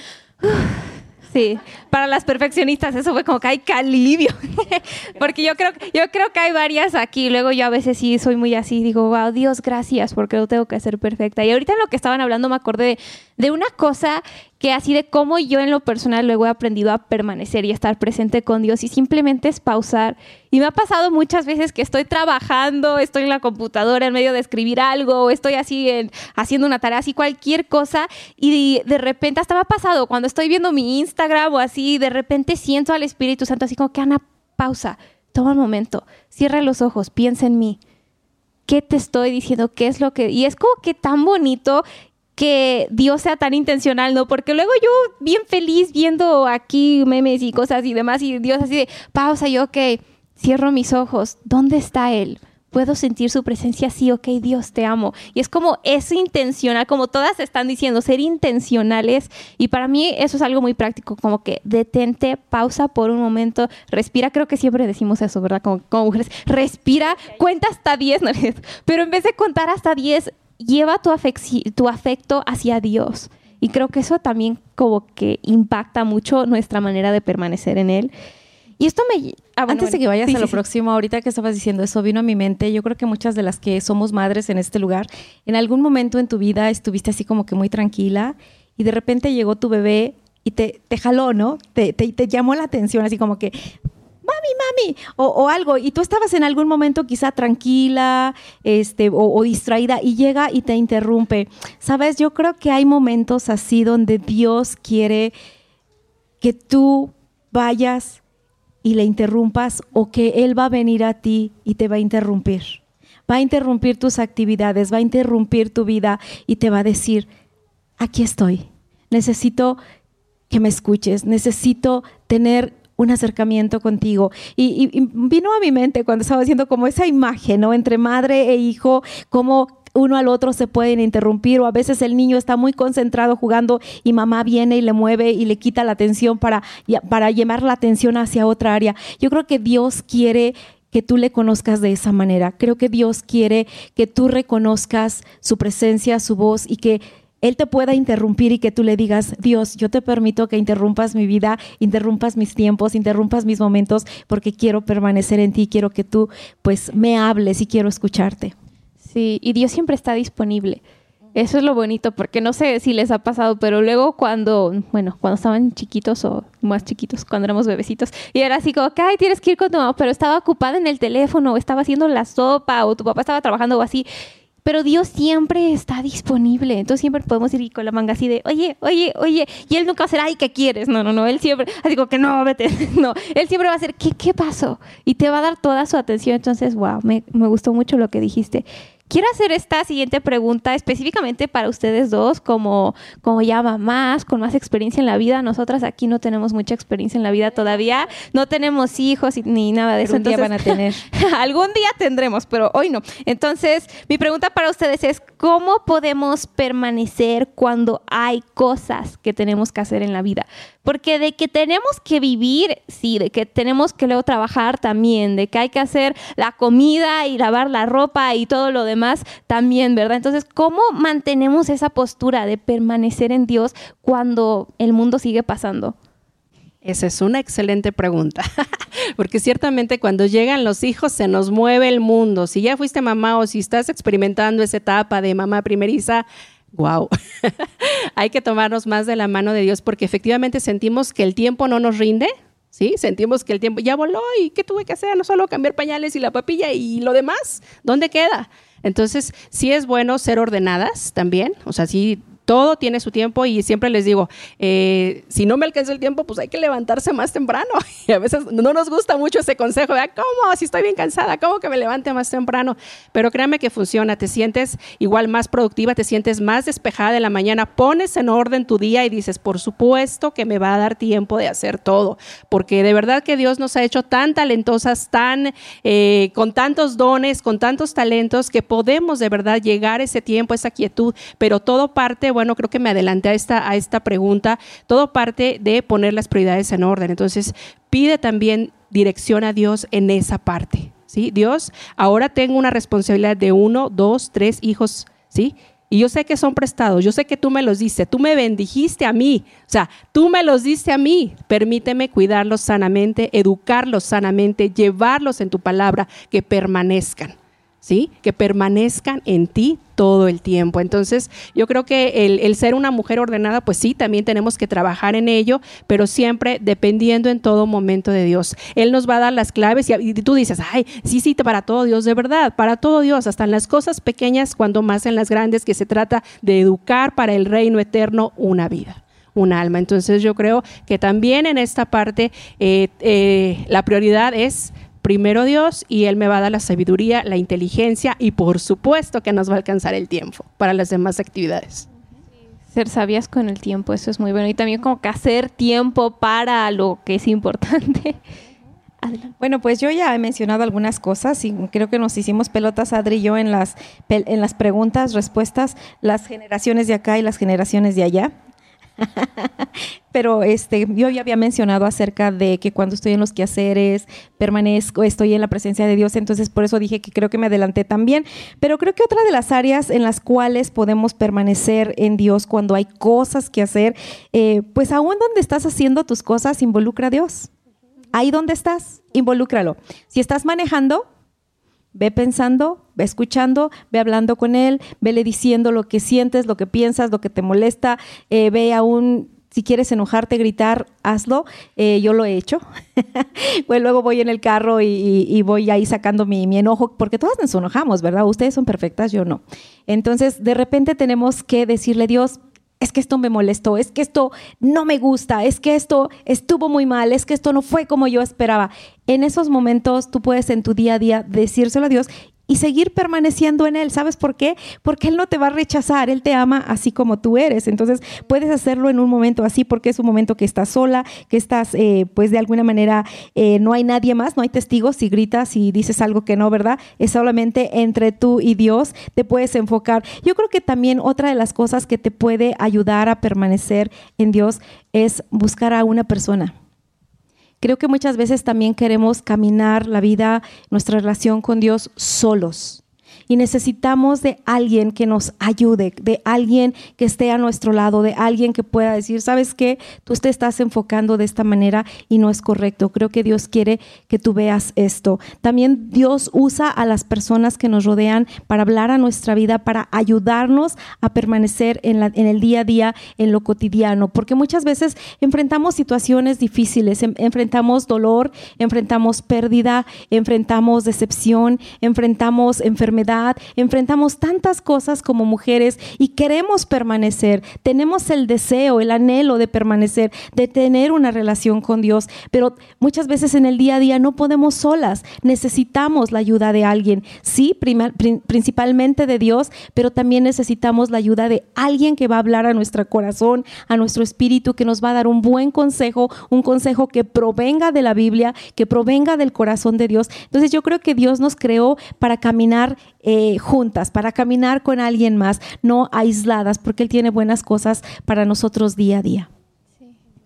Sí, para las perfeccionistas eso fue como que hay calivio. *laughs* porque yo creo, yo creo que hay varias aquí. Luego yo a veces sí soy muy así, digo, wow, Dios, gracias, porque no tengo que ser perfecta. Y ahorita en lo que estaban hablando me acordé de, de una cosa que así de cómo yo en lo personal luego he aprendido a permanecer y estar presente con Dios y simplemente es pausar. Y me ha pasado muchas veces que estoy trabajando, estoy en la computadora en medio de escribir algo, o estoy así en, haciendo una tarea, así cualquier cosa, y de, repente hasta me ha pasado cuando estoy viendo mi Instagram o así, de repente siento al Espíritu Santo así como que Ana, pausa, toma un momento, cierra los ojos, piensa en mí. ¿Qué te estoy diciendo? ¿Qué es lo que.? Y es como que tan bonito que Dios sea tan intencional, ¿no? Porque luego yo bien feliz viendo aquí memes y cosas y demás y Dios así de pausa, yo, ok, cierro mis ojos, ¿dónde está Él? Puedo sentir su presencia, sí, ok, Dios te amo. Y es como eso intencional, como todas están diciendo, ser intencionales. Y para mí eso es algo muy práctico, como que detente, pausa por un momento, respira. Creo que siempre decimos eso, ¿verdad? Como, mujeres, respira, cuenta hasta 10, *laughs* ¿no? pero en vez de contar hasta 10, lleva tu, tu afecto hacia Dios. Y creo que eso también como que impacta mucho nuestra manera de permanecer en Él. Y esto me... Ah, Antes de que vayas a lo próximo, ahorita que estabas diciendo eso, vino a mi mente, yo creo que muchas de las que somos madres en este lugar, en algún momento en tu vida estuviste así como que muy tranquila y de repente llegó tu bebé y te, te jaló, ¿no? Te, te, te, llamó la atención, así como que, mami, mami, o, algo, y tú estabas en algún momento quizá tranquila este, o, distraída y llega y te interrumpe. Sabes, yo creo que hay momentos así donde Dios quiere que tú vayas y le interrumpas o que Él va a venir a ti y te va a interrumpir. Va a interrumpir tus actividades, va a interrumpir tu vida y te va a decir, aquí estoy, necesito que me escuches, necesito tener un acercamiento contigo. Y, vino a mi mente cuando estaba haciendo como esa imagen, ¿no? Entre madre e hijo, como uno al otro se pueden interrumpir o a veces el niño está muy concentrado jugando y mamá viene y le mueve y le quita la atención para, para llevar la atención hacia otra área. Yo creo que Dios quiere que tú le conozcas de esa manera. Creo que Dios quiere que tú reconozcas su presencia, su voz y que él te pueda interrumpir y que tú le digas, Dios, yo te permito que interrumpas mi vida, interrumpas mis tiempos, interrumpas mis momentos, porque quiero permanecer en ti, quiero que tú pues me hables y quiero escucharte. Sí, y Dios siempre está disponible. Eso es lo bonito, porque no sé si les ha pasado, pero luego cuando, bueno, cuando estaban chiquitos o más chiquitos, cuando éramos bebecitos, y era así como ay, tienes que ir con tu mamá, pero estaba ocupada en el teléfono, o estaba haciendo la sopa, o tu papá estaba trabajando o así. Pero Dios siempre está disponible. Entonces siempre podemos ir con la manga así de, oye, oye, oye. Y Él nunca va a ay, ¿qué quieres? No, no, no. Él siempre, así como que no, vete. *laughs* No, Él siempre va a ser, ¿qué, qué pasó? Y te va a dar toda su atención. Entonces, wow, me, me gustó mucho lo que dijiste. Quiero hacer esta siguiente pregunta específicamente para ustedes dos, como, como ya mamás, con más experiencia en la vida. Nosotras aquí no tenemos mucha experiencia en la vida todavía, no tenemos hijos ni nada de eso. Entonces, van a tener. *laughs* algún día tendremos, pero hoy no. Entonces, mi pregunta para ustedes es, ¿cómo podemos permanecer cuando hay cosas que tenemos que hacer en la vida? Porque de que tenemos que vivir, sí, de que tenemos que luego trabajar también, de que hay que hacer la comida y lavar la ropa y todo lo demás también, ¿verdad? Entonces, ¿cómo mantenemos esa postura de permanecer en Dios cuando el mundo sigue pasando? Esa es una excelente pregunta, *laughs* porque ciertamente cuando llegan los hijos se nos mueve el mundo. Si ya fuiste mamá o si estás experimentando esa etapa de mamá primeriza, wow, *laughs* hay que tomarnos más de la mano de Dios porque efectivamente sentimos que el tiempo no nos rinde, ¿sí? Sentimos que el tiempo ya voló y ¿qué tuve que hacer? No solo cambiar pañales y la papilla y lo demás, ¿dónde queda? Entonces, sí es bueno ser ordenadas también, o sea, sí todo tiene su tiempo y siempre les digo, eh, si no me alcanza el tiempo, pues hay que levantarse más temprano. *laughs* Y a veces no nos gusta mucho ese consejo, de, ¿cómo? Si estoy bien cansada, ¿cómo que me levante más temprano? Pero créame que funciona, te sientes igual más productiva, te sientes más despejada en la mañana, pones en orden tu día y dices, por supuesto que me va a dar tiempo de hacer todo, porque de verdad que Dios nos ha hecho tan talentosas, tan eh, con tantos dones, con tantos talentos, que podemos de verdad llegar ese tiempo, esa quietud, pero todo parte bueno, creo que me adelanté a esta, a esta pregunta. Todo parte de poner las prioridades en orden. Entonces, pide también dirección a Dios en esa parte. ¿sí? Dios, ahora tengo una responsabilidad de uno, dos, tres hijos, ¿sí? Y yo sé que son prestados, yo sé que tú me los diste, tú me bendijiste a mí, o sea, tú me los diste a mí. Permíteme cuidarlos sanamente, educarlos sanamente, llevarlos en tu palabra, que permanezcan. ¿Sí? Que permanezcan en ti todo el tiempo. Entonces, yo creo que el, ser una mujer ordenada, pues sí, también tenemos que trabajar en ello, pero siempre dependiendo en todo momento de Dios. Él nos va a dar las claves y, tú dices, ay, sí, sí, para todo Dios, de verdad, para todo Dios, hasta en las cosas pequeñas, cuando más en las grandes, que se trata de educar para el reino eterno una vida un alma. Entonces yo creo que también en esta parte eh, eh, la prioridad es primero Dios y Él me va a dar la sabiduría, la inteligencia y por supuesto que nos va a alcanzar el tiempo para las demás actividades. Ser sabias con el tiempo, eso es muy bueno. Y también como que hacer tiempo para lo que es importante. *laughs* Bueno, pues yo ya he mencionado algunas cosas y creo que nos hicimos pelotas, Adri y yo, en las, en las preguntas, respuestas, las generaciones de acá y las generaciones de allá. *laughs* Pero este, yo ya había mencionado acerca de que cuando estoy en los quehaceres, permanezco, estoy en la presencia de Dios, entonces por eso dije que creo que me adelanté también. Pero creo que otra de las áreas en las cuales podemos permanecer en Dios cuando hay cosas que hacer, eh, pues aún donde estás haciendo tus cosas, involucra a Dios. Ahí donde estás, involúcralo. Si estás manejando, Ve pensando, ve escuchando, ve hablando con él, vele diciendo lo que sientes, lo que piensas, lo que te molesta, eh, ve aún si quieres enojarte, gritar, hazlo. Eh, yo lo he hecho. *laughs* pues luego voy en el carro y, voy ahí sacando mi, mi, enojo, porque todas nos enojamos, ¿verdad? Ustedes son perfectas, yo no. Entonces, de repente tenemos que decirle, Dios, es que esto me molestó, es que esto no me gusta, es que esto estuvo muy mal, es que esto no fue como yo esperaba. En esos momentos tú puedes en tu día a día decírselo a Dios y seguir permaneciendo en Él. ¿Sabes por qué? Porque Él no te va a rechazar, Él te ama así como tú eres. Entonces puedes hacerlo en un momento así porque es un momento que estás sola, que estás eh, pues de alguna manera eh, no hay nadie más, no hay testigos, si gritas y dices algo que no, ¿verdad? Es solamente entre tú y Dios, te puedes enfocar. Yo creo que también otra de las cosas que te puede ayudar a permanecer en Dios es buscar a una persona Creo que muchas veces también queremos caminar la vida, nuestra relación con Dios solos y necesitamos de alguien que nos ayude, de alguien que esté a nuestro lado, de alguien que pueda decir, ¿sabes qué? Tú te estás enfocando de esta manera y no es correcto. Creo que Dios quiere que tú veas esto. También Dios usa a las personas que nos rodean para hablar a nuestra vida, para ayudarnos a permanecer en, en el día a día, en lo cotidiano, porque muchas veces enfrentamos situaciones difíciles, enfrentamos dolor, enfrentamos pérdida, enfrentamos decepción, enfrentamos enfermedad enfrentamos tantas cosas como mujeres y queremos permanecer, tenemos el deseo, el anhelo de permanecer, de tener una relación con Dios, pero muchas veces en el día a día no podemos solas, necesitamos la ayuda de alguien, sí, principalmente de Dios, pero también necesitamos la ayuda de alguien que va a hablar a nuestro corazón, a nuestro espíritu, que nos va a dar un buen consejo, un consejo que provenga de la Biblia, que provenga del corazón de Dios. Entonces yo creo que Dios nos creó para caminar eh, juntas, para caminar con alguien más, no aisladas, porque Él tiene buenas cosas para nosotros día a día.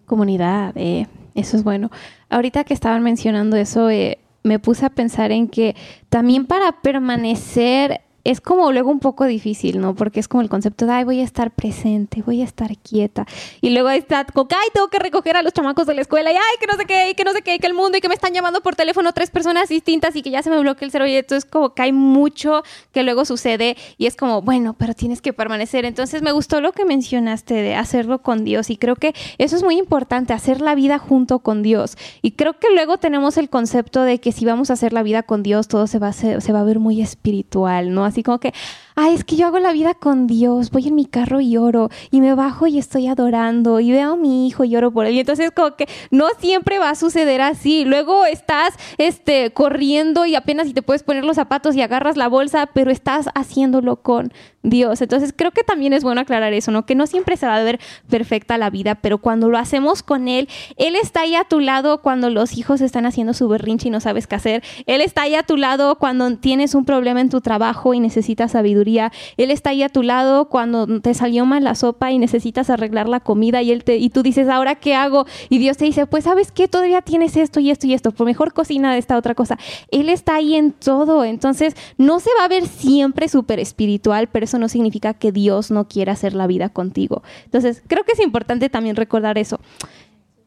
Comunidad, eh, eso es bueno. Ahorita que estaban mencionando eso, eh, me puse a pensar en que también para permanecer es como luego un poco difícil, ¿no? Porque es como el concepto de, ay, voy a estar presente, voy a estar quieta. Y luego está como, ay, tengo que recoger a los chamacos de la escuela, y ay, que no sé qué, y que no sé qué, y que el mundo, y que me están llamando por teléfono tres personas distintas, y que ya se me bloquea el cerebro. Y entonces como que hay mucho que luego sucede, y es como, bueno, pero tienes que permanecer. Entonces me gustó lo que mencionaste de hacerlo con Dios, y creo que eso es muy importante, hacer la vida junto con Dios. Y creo que luego tenemos el concepto de que si vamos a hacer la vida con Dios, todo se va a, se va a ver muy espiritual, ¿no? Así como que, ay, es que yo hago la vida con Dios, voy en mi carro y oro, y me bajo y estoy adorando, y veo a mi hijo y oro por él. Y entonces como que no siempre va a suceder así. Luego estás este, corriendo y apenas si te puedes poner los zapatos y agarras la bolsa, pero estás haciéndolo con Dios. Entonces creo que también es bueno aclarar eso, ¿no? Que no siempre se va a ver perfecta la vida, pero cuando lo hacemos con Él, Él está ahí a tu lado cuando los hijos están haciendo su berrinche y no sabes qué hacer. Él está ahí a tu lado cuando tienes un problema en tu trabajo y necesitas sabiduría. Él está ahí a tu lado cuando te salió mal la sopa y necesitas arreglar la comida y, él te, y tú dices, ¿ahora qué hago? Y Dios te dice, pues sabes qué, todavía tienes esto y esto y esto, por mejor cocina esta otra cosa. Él está ahí en todo. Entonces no se va a ver siempre súper espiritual, pero eso no significa que Dios no quiera hacer la vida contigo. Entonces, creo que es importante también recordar eso.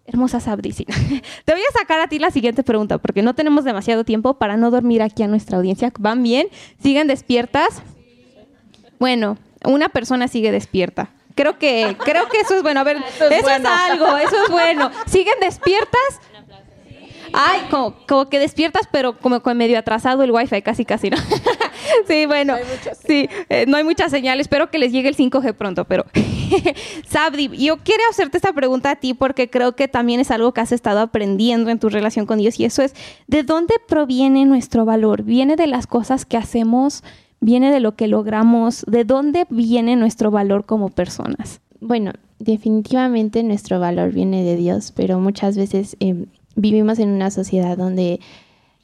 Hermosa Sabdi, *laughs* Te voy a sacar a ti la siguiente pregunta, porque no tenemos demasiado tiempo para no dormir aquí a nuestra audiencia. ¿Van bien? ¿Siguen despiertas? Bueno, una persona sigue despierta. Creo que, creo que eso es bueno. A ver, *laughs* eso es, algo, eso es bueno. ¿Siguen despiertas? Ay, como, como, que despiertas, pero como con medio atrasado el wifi, casi, casi, ¿no? *laughs* sí, bueno. sí, eh, no hay muchas señales. Espero que les llegue el 5G pronto, pero. *laughs* Sabdi, yo quiero hacerte esta pregunta a ti porque creo que también es algo que has estado aprendiendo en tu relación con Dios y eso es: ¿de dónde proviene nuestro valor? ¿Viene de las cosas que hacemos? ¿Viene de lo que logramos? ¿De dónde viene nuestro valor como personas? Bueno, definitivamente nuestro valor viene de Dios, pero muchas veces em, vivimos en una sociedad donde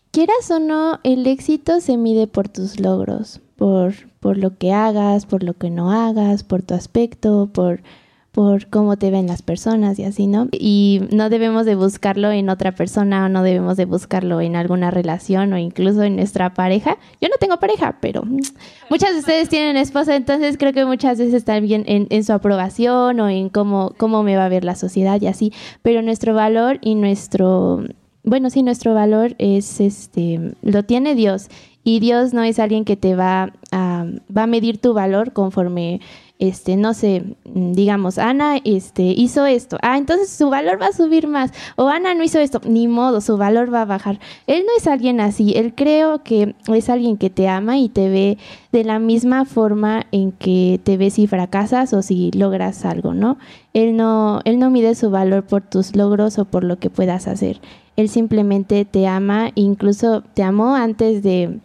quieras o no, el éxito se mide por tus logros, por, por lo que hagas, por lo que no hagas, por tu aspecto, por, por cómo te ven las personas y así, ¿no? Y no debemos de buscarlo en otra persona o no debemos de buscarlo en alguna relación o incluso en nuestra pareja. Yo no tengo pareja, pero muchas de ustedes tienen esposa, entonces creo que muchas veces están bien en, en su aprobación o en cómo, cómo me va a ver la sociedad y así, pero nuestro valor y nuestro bueno, sí, nuestro valor es, este, lo tiene Dios y Dios no es alguien que te va a, va a medir tu valor conforme, este, no sé, digamos, Ana, este, hizo esto, ah, entonces su valor va a subir más, o Ana no hizo esto, ni modo, su valor va a bajar. Él no es alguien así, él creo que es alguien que te ama y te ve de la misma forma en que te ve si fracasas o si logras algo, ¿no? Él no, él no mide su valor por tus logros o por lo que puedas hacer. Él simplemente te ama, incluso te amó antes de,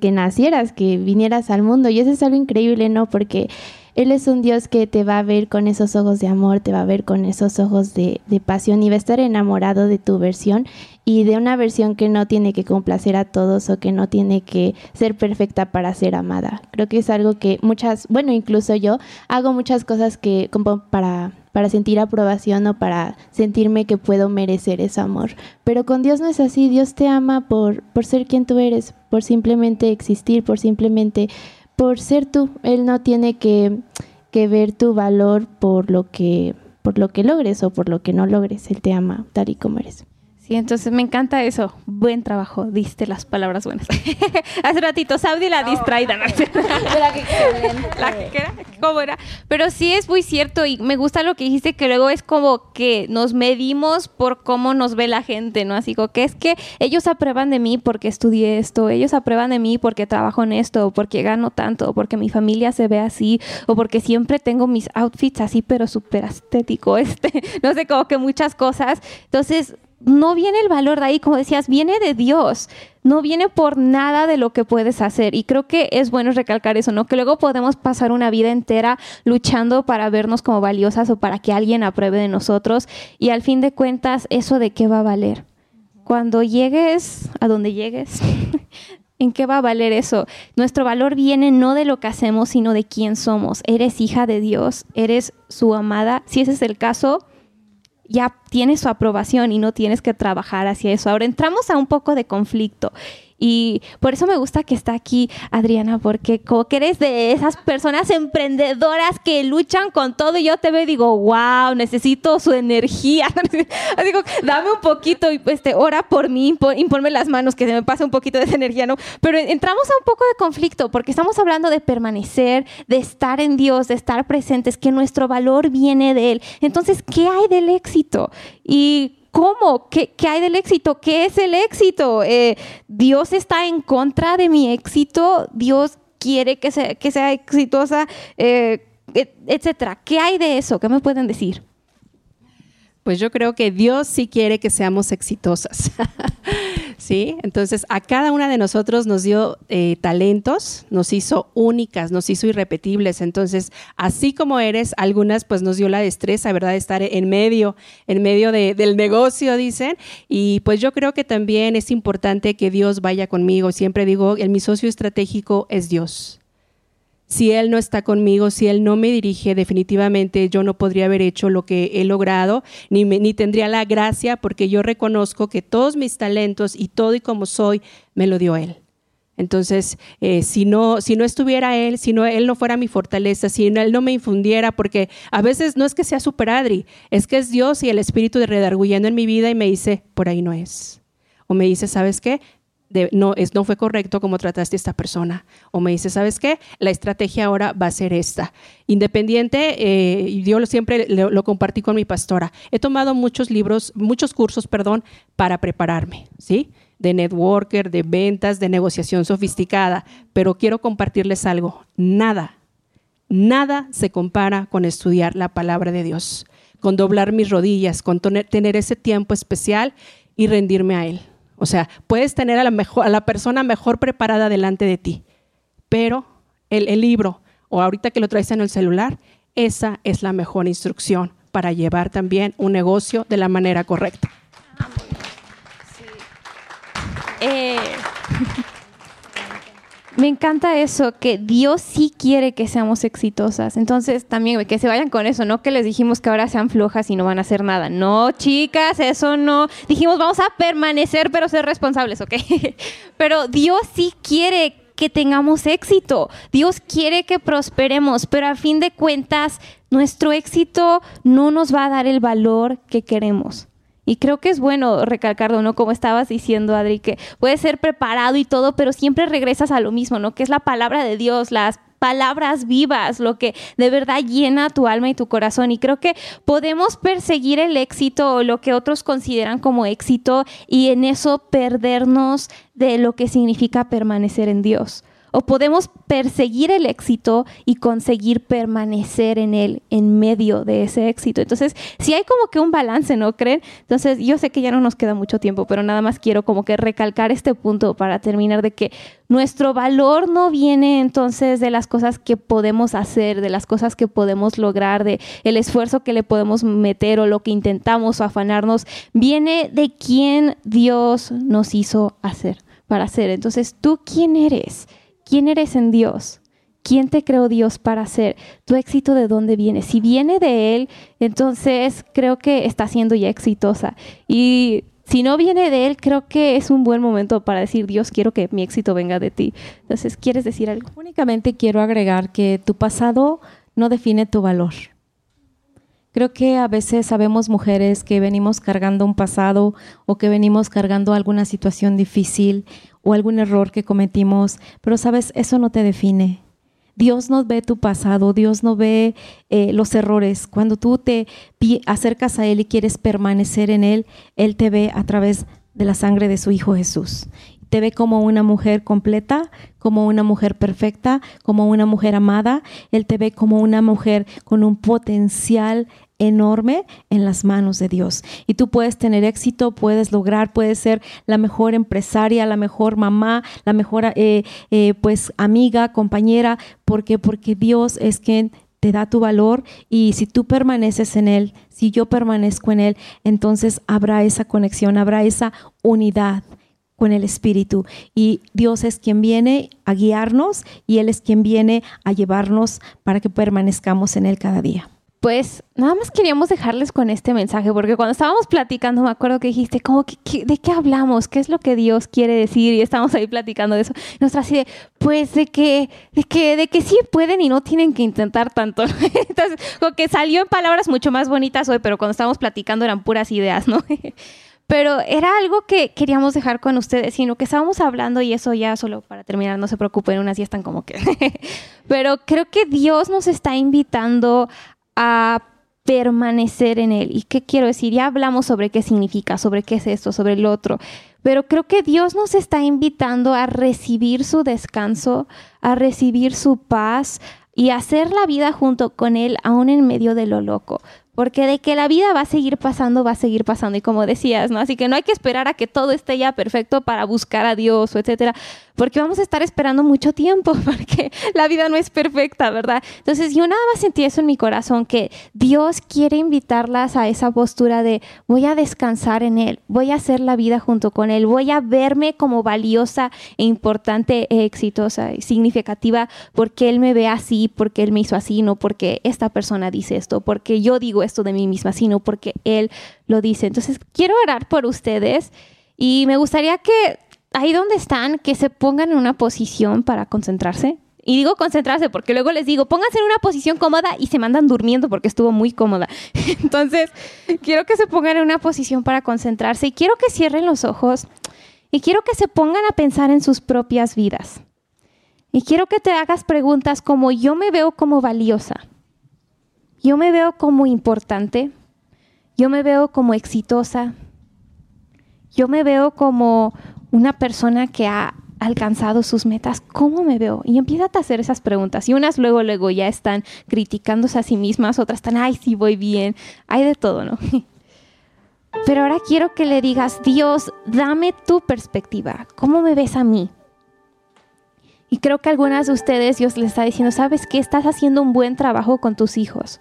que nacieras, que vinieras al mundo. Y eso es algo increíble, ¿no? Porque Él es un Dios que te va a ver con esos ojos de amor, te va a ver con esos ojos de, de pasión y va a estar enamorado de tu versión y de una versión que no tiene que complacer a todos o que no tiene que ser perfecta para ser amada. Creo que es algo que muchas, bueno, incluso yo hago muchas cosas que como para para sentir aprobación o para sentirme que puedo merecer ese amor. Pero con Dios no es así, Dios te ama por, por ser quien tú eres, por simplemente existir, por simplemente, por ser tú. Él no tiene que, que ver tu valor por lo que por lo que logres o por lo que no logres. Él te ama tal y como eres. Sí, entonces me encanta eso. Buen trabajo, diste las palabras buenas. *laughs* Hace ratito, Saudi la distraída. ¿no? *laughs* La que La que era, ¿cómo era? Pero sí es muy cierto y me gusta lo que dijiste que luego es como que nos medimos por cómo nos ve la gente, ¿no? Así como que es que ellos aprueban de mí porque estudié esto, ellos aprueban de mí porque trabajo en esto, porque gano tanto, o porque mi familia se ve así, o porque siempre tengo mis outfits así, pero súper estético, *laughs* este, no sé, como que muchas cosas. Entonces, no viene el valor de ahí, como decías, viene de Dios, no viene por nada de lo que puedes hacer. Y creo que es bueno recalcar eso, ¿no? Que luego podemos pasar una vida entera luchando para vernos como valiosas o para que alguien apruebe de nosotros. Y al fin de cuentas, ¿eso de qué va a valer? Cuando llegues a donde llegues, *laughs* ¿En qué va a valer eso? Nuestro valor viene no de lo que hacemos, sino de quién somos. Eres hija de Dios, eres su amada. Si ese es el caso, ya tiene su aprobación y no tienes que trabajar hacia eso. Ahora entramos a un poco de conflicto y por eso me gusta que está aquí Adriana, porque como que eres de esas personas emprendedoras que luchan con todo y yo te veo y digo, wow, necesito su energía. *laughs* digo, dame un poquito y pues te ora por mí, imponme las manos, que se me pase un poquito de esa energía, ¿no? Pero entramos a un poco de conflicto porque estamos hablando de permanecer, de estar en Dios, de estar presentes, que nuestro valor viene de Él. Entonces, ¿qué hay del éxito? Y ¿Cómo? ¿Qué, hay del éxito? ¿Qué es el éxito? Eh, ¿Dios está en contra de mi éxito? ¿Dios quiere que sea, exitosa? Eh, etcétera. ¿Qué hay de eso? ¿Qué me pueden decir? Pues yo creo que Dios sí quiere que seamos exitosas. *laughs* ¿Sí? Entonces, a cada una de nosotros nos dio eh, talentos, nos hizo únicas, nos hizo irrepetibles. Entonces, así como eres, algunas pues nos dio la destreza, ¿verdad? De estar en medio, en medio del negocio, dicen. Y pues yo creo que también es importante que Dios vaya conmigo. Siempre digo, el, mi socio estratégico es Dios si Él no está conmigo, si Él no me dirige, definitivamente yo no podría haber hecho lo que he logrado, ni, ni tendría la gracia, porque yo reconozco que todos mis talentos y todo y como soy, me lo dio Él. Entonces, eh, si, no, si no estuviera Él, si no, Él no fuera mi fortaleza, si Él no me infundiera, porque a veces no es que sea super Adri, es que es Dios y el Espíritu de redarguyendo en mi vida y me dice, por ahí no es. O me dice, ¿sabes qué? No, es, no fue correcto como trataste a esta persona. O me dice, ¿sabes qué? La estrategia ahora va a ser esta. Independiente, eh, yo siempre lo, compartí con mi pastora. He tomado muchos libros, muchos cursos, perdón, para prepararme, ¿sí? De networker, de ventas, de negociación sofisticada. Pero quiero compartirles algo. Nada, nada se compara con estudiar la palabra de Dios, con doblar mis rodillas, con tener ese tiempo especial y rendirme a Él. O sea, puedes tener a la, mejor, a la persona mejor preparada delante de ti, pero el, libro o ahorita que lo traes en el celular, esa es la mejor instrucción para llevar también un negocio de la manera correcta. Eh, me encanta eso, que Dios sí quiere que seamos exitosas. Entonces, también que se vayan con eso, no que les dijimos que ahora sean flojas y no van a hacer nada. No, chicas, eso no. Dijimos, vamos a permanecer, pero ser responsables, ¿ok? *laughs* pero Dios sí quiere que tengamos éxito. Dios quiere que prosperemos, pero a fin de cuentas, nuestro éxito no nos va a dar el valor que queremos. Y creo que es bueno recalcarlo, ¿no? Como estabas diciendo, Adri, que puedes ser preparado y todo, pero siempre regresas a lo mismo, ¿no? Que es la palabra de Dios, las palabras vivas, lo que de verdad llena tu alma y tu corazón. Y creo que podemos perseguir el éxito o lo que otros consideran como éxito y en eso perdernos de lo que significa permanecer en Dios o podemos perseguir el éxito y conseguir permanecer en él en medio de ese éxito. Entonces, si hay como que un balance, ¿no creen? Entonces, yo sé que ya no nos queda mucho tiempo, pero nada más quiero como que recalcar este punto para terminar de que nuestro valor no viene entonces de las cosas que podemos hacer, de las cosas que podemos lograr, de el esfuerzo que le podemos meter o lo que intentamos o afanarnos, viene de quién Dios nos hizo hacer, para hacer. Entonces, ¿tú quién eres? ¿Quién eres en Dios? ¿Quién te creó Dios para hacer? ¿Tu éxito de dónde viene? Si viene de Él, entonces creo que está siendo ya exitosa. Y si no viene de Él, creo que es un buen momento para decir, Dios, quiero que mi éxito venga de ti. Entonces, ¿quieres decir algo? Únicamente quiero agregar que tu pasado no define tu valor. Creo que a veces sabemos mujeres que venimos cargando un pasado o que venimos cargando alguna situación difícil o algún error que cometimos, pero sabes, eso no te define. Dios no ve tu pasado, Dios no ve eh, los errores. Cuando tú te acercas a Él y quieres permanecer en Él, Él te ve a través de la sangre de su Hijo Jesús. Te ve como una mujer completa, como una mujer perfecta, como una mujer amada. Él te ve como una mujer con un potencial enorme en las manos de Dios. Y tú puedes tener éxito, puedes lograr, puedes ser la mejor empresaria, la mejor mamá, la mejor eh, eh, pues amiga, compañera. ¿Por qué? Porque Dios es quien te da tu valor y si tú permaneces en Él, si yo permanezco en Él, entonces habrá esa conexión, habrá esa unidad con el Espíritu. Y Dios es quien viene a guiarnos y Él es quien viene a llevarnos para que permanezcamos en Él cada día pues nada más queríamos dejarles con este mensaje, porque cuando estábamos platicando, me acuerdo que dijiste, ¿cómo que, ¿de qué hablamos? ¿Qué es lo que Dios quiere decir? Y estamos ahí platicando de eso. Nuestra así de, pues de que, de que, de que sí pueden y no tienen que intentar tanto. *laughs* Entonces, como que salió en palabras mucho más bonitas hoy, pero cuando estábamos platicando eran puras ideas, ¿no? *laughs* pero era algo que queríamos dejar con ustedes, sino que estábamos hablando y eso ya solo para terminar, no se preocupen, unas ya están como que... *laughs* pero creo que Dios nos está invitando a permanecer en Él. ¿Y qué quiero decir? Ya hablamos sobre qué significa, sobre qué es esto, sobre el otro, pero creo que Dios nos está invitando a recibir su descanso, a recibir su paz y a hacer la vida junto con Él, aún en medio de lo loco. Porque de que la vida va a seguir pasando, va a seguir pasando. Y como decías, ¿no? Así que no hay que esperar a que todo esté ya perfecto para buscar a Dios o etcétera porque vamos a estar esperando mucho tiempo, *laughs* porque la vida no es perfecta, ¿verdad? Entonces yo nada más sentí eso en mi corazón, que Dios quiere invitarlas a esa postura de voy a descansar en Él, voy a hacer la vida junto con Él, voy a verme como valiosa e importante, e exitosa y significativa, porque Él me ve así, porque Él me hizo así, no porque esta persona dice esto, porque yo digo esto de mí misma, sino porque Él lo dice. Entonces quiero orar por ustedes. Y me gustaría que ahí donde están, que se pongan en una posición para concentrarse. Y digo concentrarse porque luego les digo, pónganse en una posición cómoda y se mandan durmiendo porque estuvo muy cómoda. *laughs* Entonces, quiero que se pongan en una posición para concentrarse y quiero que cierren los ojos y quiero que se pongan a pensar en sus propias vidas. Y quiero que te hagas preguntas como yo me veo como valiosa, yo me veo como importante, yo me veo como exitosa, yo me veo como una persona que ha alcanzado sus metas, ¿cómo me veo? Y empieza a hacer esas preguntas. Y unas luego, luego ya están criticándose a sí mismas, otras están, ay, sí, voy bien. Hay de todo, ¿no? *laughs* Pero ahora quiero que le digas, Dios, dame tu perspectiva. ¿Cómo me ves a mí? Y creo que algunas de ustedes Dios les está diciendo, ¿sabes qué? Estás haciendo un buen trabajo con tus hijos.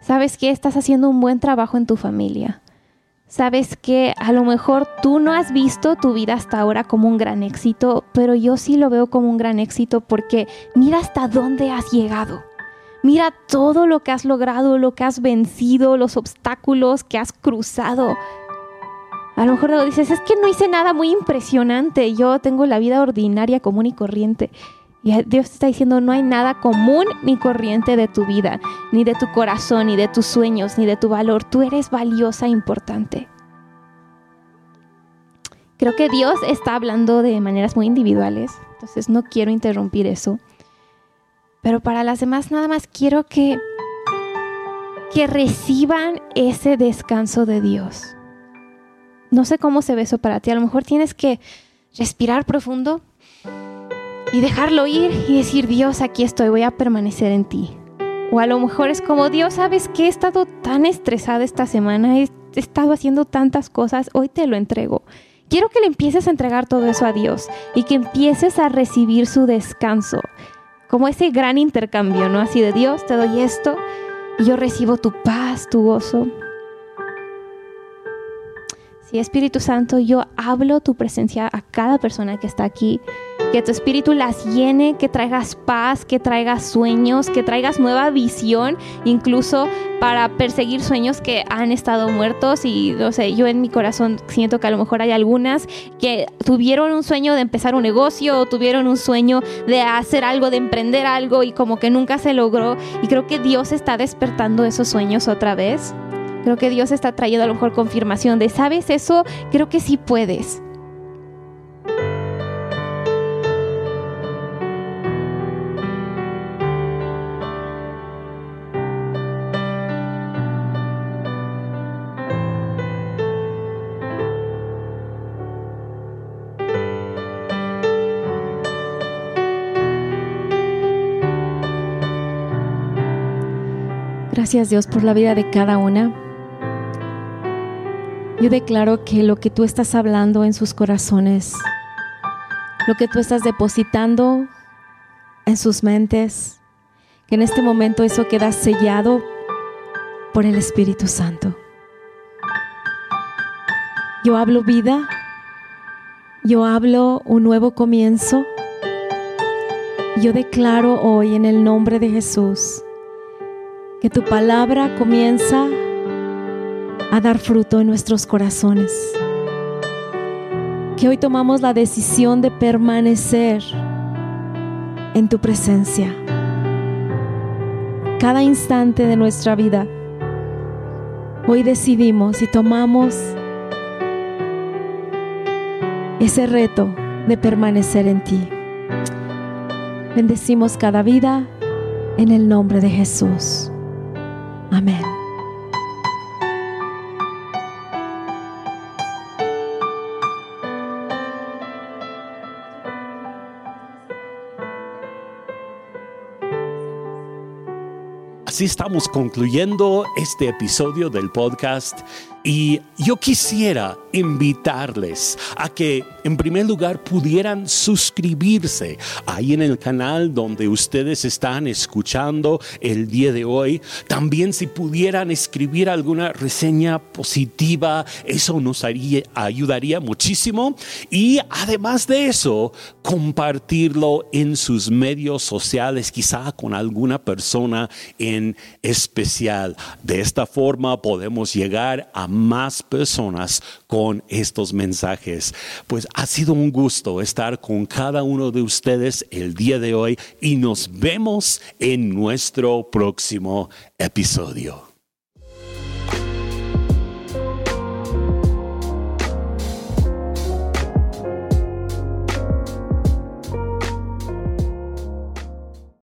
¿Sabes qué? Estás haciendo un buen trabajo en tu familia. Sabes que a lo mejor tú no has visto tu vida hasta ahora como un gran éxito, pero yo sí lo veo como un gran éxito porque mira hasta dónde has llegado. Mira todo lo que has logrado, lo que has vencido, los obstáculos que has cruzado. A lo mejor dices, es que no hice nada muy impresionante, yo tengo la vida ordinaria, común y corriente. Y Dios te está diciendo, no hay nada común ni corriente de tu vida, ni de tu corazón, ni de tus sueños, ni de tu valor. Tú eres valiosa e importante. Creo que Dios está hablando de maneras muy individuales, entonces no quiero interrumpir eso. Pero para las demás nada más quiero que que reciban ese descanso de Dios. No sé cómo se ve eso para ti, a lo mejor tienes que respirar profundo y dejarlo ir y decir, Dios, aquí estoy, voy a permanecer en ti. O a lo mejor es como, Dios, ¿sabes que He estado tan estresada esta semana, he estado haciendo tantas cosas, hoy te lo entrego. Quiero que le empieces a entregar todo eso a Dios y que empieces a recibir su descanso, como ese gran intercambio, ¿no? Así de Dios, te doy esto y yo recibo tu paz, tu gozo. Sí, Espíritu Santo, yo hablo tu presencia a cada persona que está aquí. Que tu espíritu las llene, que traigas paz, que traigas sueños, que traigas nueva visión, incluso para perseguir sueños que han estado muertos. Y no sé, yo en mi corazón siento que a lo mejor hay algunas que tuvieron un sueño de empezar un negocio o tuvieron un sueño de hacer algo, de emprender algo y como que nunca se logró. Y creo que Dios está despertando esos sueños otra vez. Creo que Dios está trayendo a lo mejor confirmación de, ¿sabes eso? Creo que sí puedes. Gracias Dios por la vida de cada una. Yo declaro que lo que tú estás hablando en sus corazones, lo que tú estás depositando en sus mentes, que en este momento eso queda sellado por el Espíritu Santo. Yo hablo vida, yo hablo un nuevo comienzo. Yo declaro hoy en el nombre de Jesús que tu palabra comienza a dar fruto en nuestros corazones. Que hoy tomamos la decisión de permanecer en tu presencia. Cada instante de nuestra vida. Hoy decidimos y tomamos ese reto de permanecer en ti. Bendecimos cada vida en el nombre de Jesús. Amén. Así estamos concluyendo este episodio del podcast. Y yo quisiera invitarles a que en primer lugar pudieran suscribirse ahí en el canal donde ustedes están escuchando el día de hoy. También si pudieran escribir alguna reseña positiva, eso nos ayudaría muchísimo. Y además de eso, compartirlo en sus medios sociales, quizá con alguna persona en especial. De esta forma podemos llegar a más personas estos mensajes. Pues ha sido un gusto estar con cada uno de ustedes el día de hoy y nos vemos en nuestro próximo episodio.